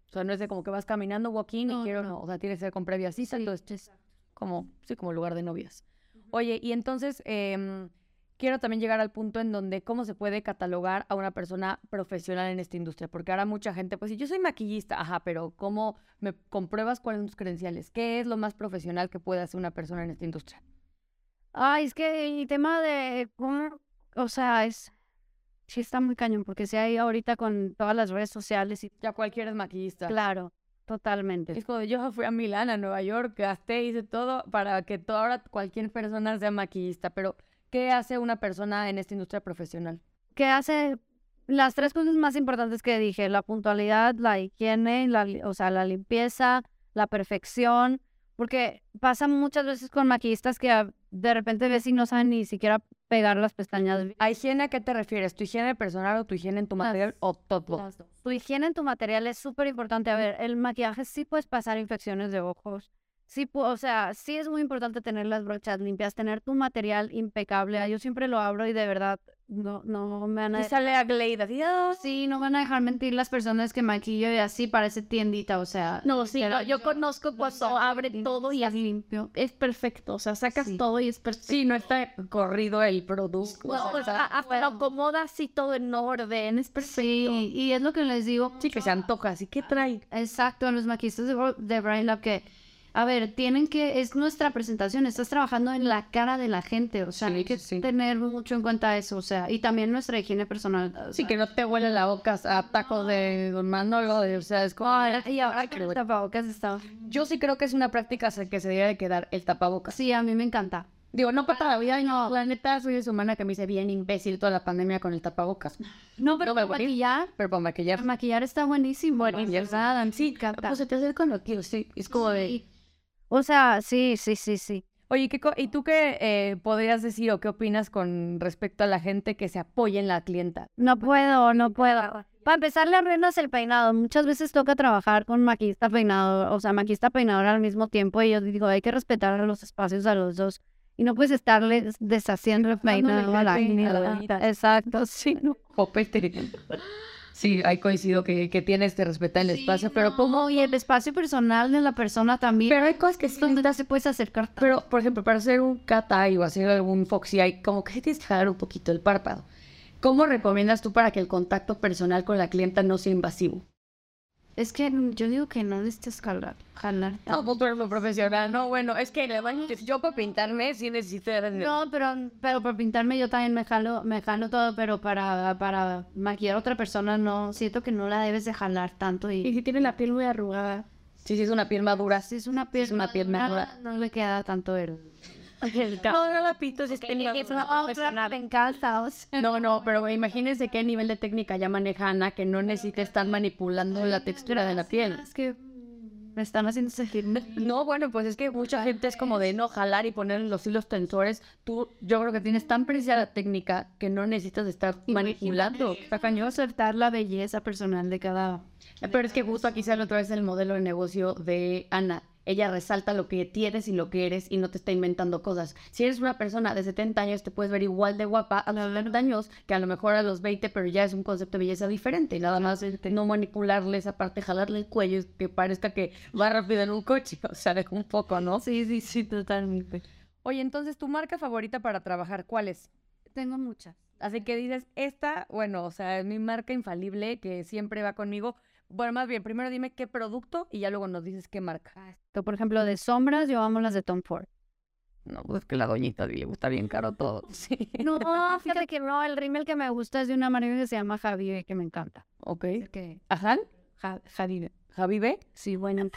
O sea, no es de como que vas caminando, walking No, y quiero, no. no. O sea, tiene que ser con previa cita, entonces como, sí, como lugar de novias. Oye, y entonces em, quiero también llegar al punto en donde cómo se puede catalogar a una persona profesional en esta industria, porque ahora mucha gente, pues si yo soy maquillista, ajá, pero ¿cómo me compruebas cuáles son tus credenciales? ¿Qué es lo más profesional que puede hacer una persona en esta industria? Ay, es que el tema de cómo, o sea, es, sí está muy cañón, porque si hay ahorita con todas las redes sociales y Ya cualquiera es maquillista. claro, totalmente. Es como yo fui a Milán, a Nueva York, gasté, hice todo para que toda ahora cualquier persona sea maquillista, pero ¿qué hace una persona en esta industria profesional? que hace las tres cosas más importantes que dije, la puntualidad, la higiene, la, o sea, la limpieza, la perfección, porque pasa muchas veces con maquillistas que de repente ves y no saben ni siquiera pegar las pestañas. ¿A higiene a qué te refieres? ¿Tu higiene personal o tu higiene en tu Las- material o todo? Las dos. Tu higiene en tu material es súper importante. A ver, el maquillaje sí puedes pasar infecciones de ojos. Sí, o sea, sí es muy importante tener las brochas limpias, tener tu material impecable. Yo siempre lo abro y de verdad no, no me van a Y sale a así, "Ah". Sí, no van a dejar mentir las personas que maquillo y así parece tiendita, o sea. No, sí, no, yo conozco cuando abre todo y es limpio. Es perfecto, o sea, sacas Sí. todo y es perfecto. Sí, no está corrido el producto. No, o sea, lo acomoda así todo en orden, es perfecto. Sí, y es lo que les digo. sí, que se antoja. Así, ¿qué trae? Exacto, a los maquillistas de, de Brain Lab que, a ver, tienen que, es nuestra presentación, estás trabajando en la cara de la gente, o sea, Sí, hay que sí, sí. tener mucho en cuenta eso, o sea, y también nuestra higiene personal. o Sí, que no te huele la boca a tacos de Don Manolo. de- o sea, es como... Y ahora que el tapabocas está... Yo sí creo que es una práctica que se debería de quedar el tapabocas. Sí, a mí me encanta. Digo, no para la vida, no. La neta, soy esa humana que me hice bien imbécil toda la pandemia con el tapabocas. No, pero No para maquillar, Pero para maquillar. para maquillar está buenísimo. Verdad, sí, encanta. Pues se te acercan aquí, sí. Es como de... Sí. O sea, sí, sí, sí, sí. Oye, ¿qué ¿y tú qué eh, podrías decir o qué opinas con respecto a la gente que se apoya en la clienta? No puedo, no puedo. Para empezar, le arruinas el peinado. Muchas veces toca trabajar con maquista peinador, o sea, maquista peinador al mismo tiempo. Y yo digo, hay que respetar los espacios a los dos. Y no puedes estarle deshaciendo el peinado a la la doñita. Exacto, sí. no. *laughs* Sí, ahí coincido que, que tienes que respetar el espacio, pero como... Como, y el espacio personal de la persona también. Pero hay cosas que sí donde se puedes acercar. Pero, por ejemplo, para hacer un cat eye o hacer algún foxy eye, como que tienes que jalar un poquito el párpado. ¿Cómo recomiendas tú para que el contacto personal con la clienta no sea invasivo? Es que yo digo que no necesitas jalar. jalar No, pues tú eres muy profesional. No, bueno, es que yo para pintarme sí necesito... No, pero, pero para pintarme yo también me jalo, me jalo todo, pero para, para maquillar a otra persona no, siento que no la debes de jalar tanto. Y, Y si tiene la piel muy arrugada. Sí, sí, es una piel madura. si es una piel, Es una piel madura, no le queda tanto el... No, no la pinto, si es técnica Es otra, me encanta, o sea. No, no, pero imagínense qué nivel de técnica ya maneja Ana que no necesita estar manipulando la textura de la piel. Es que me están haciendo sentir... No, bueno, pues es que mucha gente es como de no jalar y poner los hilos tensores. Tú, yo creo que tienes tan precisa la técnica que no necesitas estar manipulando. Está cañón acertar la belleza personal de cada... Pero es que justo aquí sale otra vez el modelo de negocio de Ana. Ella resalta lo que tienes y lo que eres y no te está inventando cosas. Si eres una persona de 70 años, te puedes ver igual de guapa a los 70 años que a lo mejor a los 20, pero ya es un concepto de belleza diferente. Y nada más no manipularle esa parte, jalarle el cuello, que parezca que va rápido en un coche. *laughs* O sea, deja un poco, ¿no? Sí, sí, sí, totalmente. Oye, entonces, ¿tu marca favorita para trabajar cuál es? Tengo muchas. Así que dices, esta, bueno, o sea, es mi marca infalible que siempre va conmigo. Bueno, más bien, primero dime qué producto y ya luego nos dices qué marca. Esto, por ejemplo, de sombras, yo amo las de Tom Ford. No, pues que la doñita le gusta bien caro todo. *laughs* Sí. No, *laughs* fíjate que no, el rímel que me gusta es de una marca que se llama Javive, que me encanta. Ok. Que ¿Ajá? Ja- Javive. ¿Javive? Sí, bueno.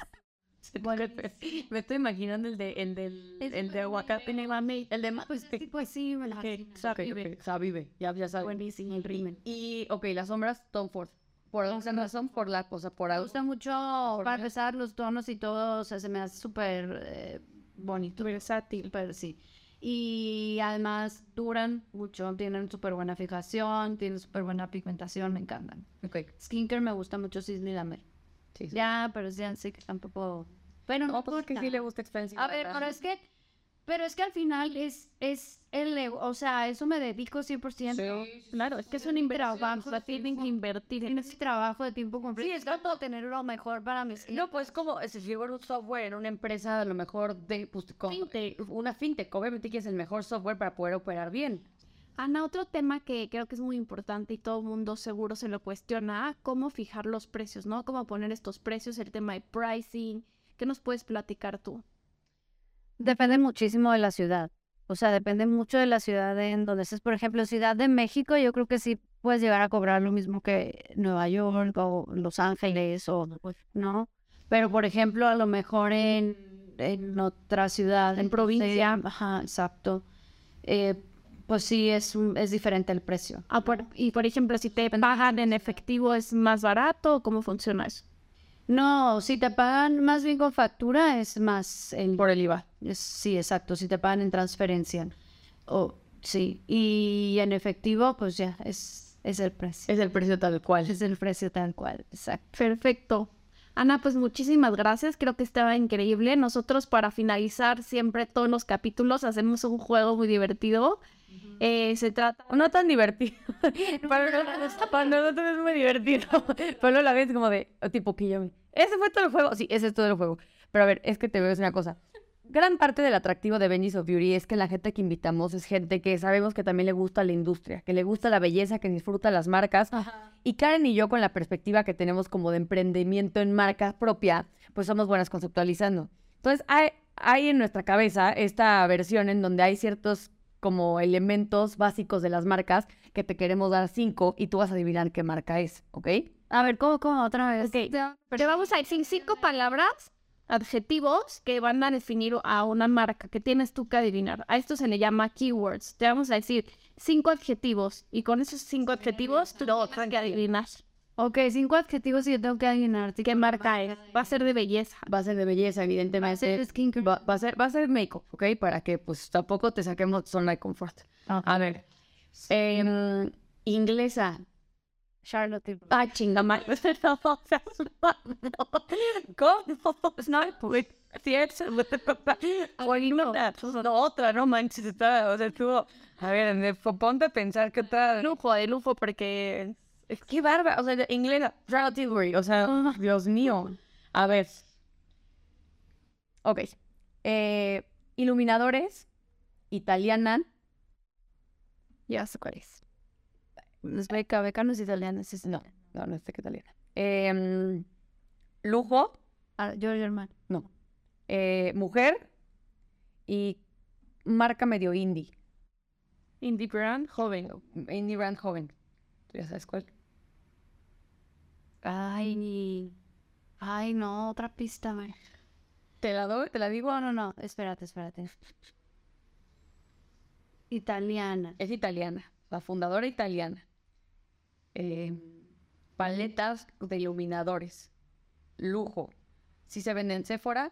*laughs* Me estoy imaginando el de el del el de aguacate mami. El de ma- Pues, sí, pues sí, me la Ok, ok, Javive. Ya, ya sabes. Buenísimo el rímel. Y, ok, las sombras, Tom Ford. Por alguna razón, por la cosa, por Me algo. gusta mucho, para empezar, los tonos y todo, o sea, se me hace súper eh, bonito. Versátil. Súper, sí. Y además duran mucho, tienen súper buena fijación, tienen súper buena pigmentación, me encantan. Ok, Skincare me gusta mucho Sisley Lamer. sí, sí. Ya, pero ya sé que tampoco... Pero no, No, pues que sí le gusta expensive. A ver, pero es que... Pero es que al final es, es el... nego- O sea, eso me dedico 100%. Claro, es que es un inversión. O sea, tienen que invertir en Tienes trabajo de tiempo completo. Sí, es todo tener lo mejor para mis No, pues como si fuera un software en una empresa, a lo mejor de pues, con- Fintech. una fintech, obviamente que es el mejor software para poder operar bien. Ana, otro tema que creo que es muy importante y todo el mundo seguro se lo cuestiona, cómo fijar los precios, ¿no? Cómo poner estos precios, el tema de pricing. ¿Qué nos puedes platicar tú? Depende muchísimo de la ciudad. O sea, depende mucho de la ciudad en donde estés. Por ejemplo, Ciudad de México, yo creo que sí puedes llegar a cobrar lo mismo que Nueva York o Los Ángeles o, ¿no? Pero, por ejemplo, a lo mejor en, en otra ciudad. En provincia. sí, ajá, exacto. Eh, pues sí, es, un- es diferente el precio. Ah, por- y por ejemplo, si te pagan en efectivo, ¿es más barato? ¿Cómo funciona eso? No, si te pagan más bien con factura, es más en Por el IVA. Es- sí, exacto, si te pagan en transferencia. O sí, y en efectivo, pues ya, es, es el precio. Es el precio tal cual. Es el precio tal cual, exacto. Perfecto. Ana, pues muchísimas gracias. Creo que estaba increíble. Nosotros para finalizar siempre todos los capítulos hacemos un juego muy divertido. Eh, se trata... No tan divertido. *laughs* para, nosotros- es muy divertido. *laughs* Pero la ves como de, tipo que yo me... Ese fue todo el juego. Sí, ese es todo el juego. Pero a ver, es que te veo es una cosa. Gran parte del atractivo de Benji's of Beauty es que la gente que invitamos es gente que sabemos que también le gusta la industria, que le gusta la belleza, que disfruta las marcas. Y Karen y yo, con la perspectiva que tenemos como de emprendimiento en marca propia, pues somos buenas conceptualizando. Entonces, hay, hay en nuestra cabeza esta versión en donde hay ciertos como elementos básicos de las marcas que te queremos dar cinco y tú vas a adivinar qué marca es, ¿ok? A ver, ¿cómo, cómo otra vez? Te vamos a decir cinco palabras, adjetivos que van a definir a una marca que tienes tú que adivinar. A esto se le llama keywords. Te vamos a decir cinco adjetivos y con esos cinco adjetivos tú lo tienes que adivinar. Ok, cinco adjetivos y yo tengo que adivinar. ¿Qué marca es? Va a ser de belleza. Va a ser de belleza, evidentemente. Es skincare. Va, va a ser, va a ser make-up, ¿ok? Para que pues tampoco te saquemos zona de confort. A ver. em, inglesa. Charlotte. Ah, chinga madre. *laughs* ¿Cómo? *laughs* No, pues, no, otra, no manches, está, o sea, estuvo... A ver, ponte a pensar qué tal. lujo, de lujo, porque Es que bárbaro, o sea, Charlotte Tilbury, o sea, Dios mío. A ver. Ok. Eh, iluminadores, italiana. ya sé cuál es. Es beca, beca no es italiana, es No, no, no es italiana. Em, lujo, Ah, Giorgio Armani. no, eh, mujer y marca medio indie. Indie brand, joven. Indie brand joven. ¿Tú ya sabes cuál? Ay, ay, no, otra pista, güey. ¿Te la doy? ¿Te la digo? No, no, no, espérate, espérate. Italiana. Es italiana, la fundadora italiana. Eh, paletas de iluminadores. Lujo. Sí se vende en Sephora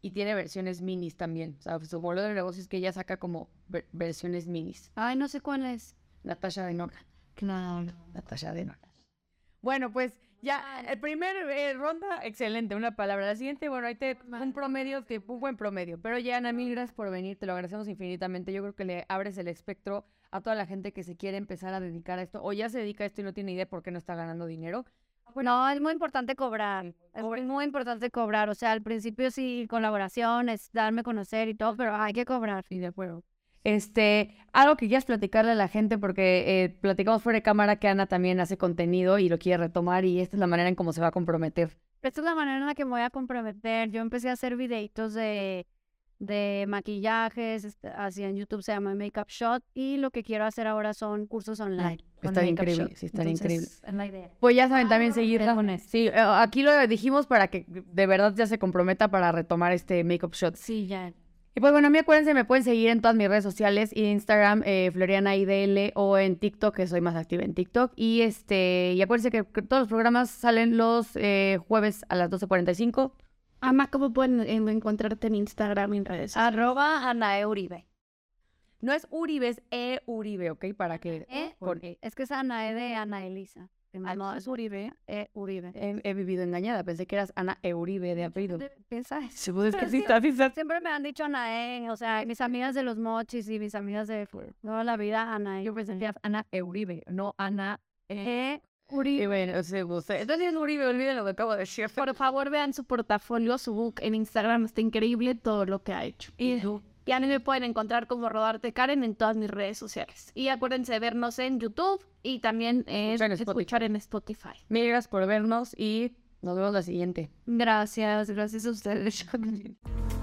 y tiene versiones minis también. O sea, su modelo de negocio es que ella saca como ver- versiones minis. Ay, no sé cuál es. Natasha de Nora. Claro. Natasha de Nora. Bueno, pues ya, el primer eh, ronda, excelente, una palabra. La siguiente, bueno, ahí te un promedio, te- un buen promedio. Pero ya, Ana, mil gracias por venir, te lo agradecemos infinitamente. Yo creo que le abres el espectro a toda la gente que se quiere empezar a dedicar a esto, o ya se dedica a esto y no tiene idea por qué no está ganando dinero. No, es muy importante cobrar. Es muy- importante cobrar. O sea, al principio sí, colaboraciones, darme a conocer y todo, pero hay que cobrar. Sí, de acuerdo. Este, algo que quieras platicarle a la gente, porque eh, platicamos fuera de cámara que Ana también hace contenido y lo quiere retomar, y esta es la manera en cómo se va a comprometer. Esta es la manera en la que me voy a comprometer. Yo empecé a hacer videitos de, de maquillajes, este, así en YouTube se llama Makeup Shot, y lo que quiero hacer ahora son cursos online. Makeup increíble, sí, estaría increíble. Es la idea. Pues ya saben también Ah, seguirla. Sí, eh, aquí lo dijimos para que de verdad ya se comprometa para retomar este Makeup Shot. Sí, ya. Y pues bueno, a mí acuérdense, me pueden seguir en todas mis redes sociales, Instagram, eh, Floriana IDL o en TikTok, que soy más activa en TikTok. Y este, y acuérdense que, que todos los programas salen los eh, jueves a las 12.45. Ama, ¿cómo pueden encontrarte en Instagram y en redes? sociales? Arroba Anae Uribe. No es Uribe, es E Uribe, ¿ok? Para que... ¿Eh? con E. Es que es Anae de Ana Elisa. No, es Uribe. E Uribe. He, he vivido engañada, pensé que eras Ana Euribe de apellido. Piensa eso. *laughs* Sí, pues es que sí está, sí está. Siempre me han dicho Anae, o sea, mis amigas de los mochis y mis amigas de toda la vida, Anae. Yo pensé que eras Ana Euribe, no Ana E Y Uribe. bueno. Entonces es Uribe, olviden lo que acabo de decir. Por favor, vean su portafolio, su book en Instagram. Está increíble todo lo que ha hecho. Y, y a mí me pueden encontrar como Rodarte Karen en todas mis redes sociales. Y acuérdense de vernos en YouTube y también eh, Escuchar en escuchar en Spotify. Mil gracias por vernos y nos vemos la siguiente. Gracias, gracias a ustedes. *laughs*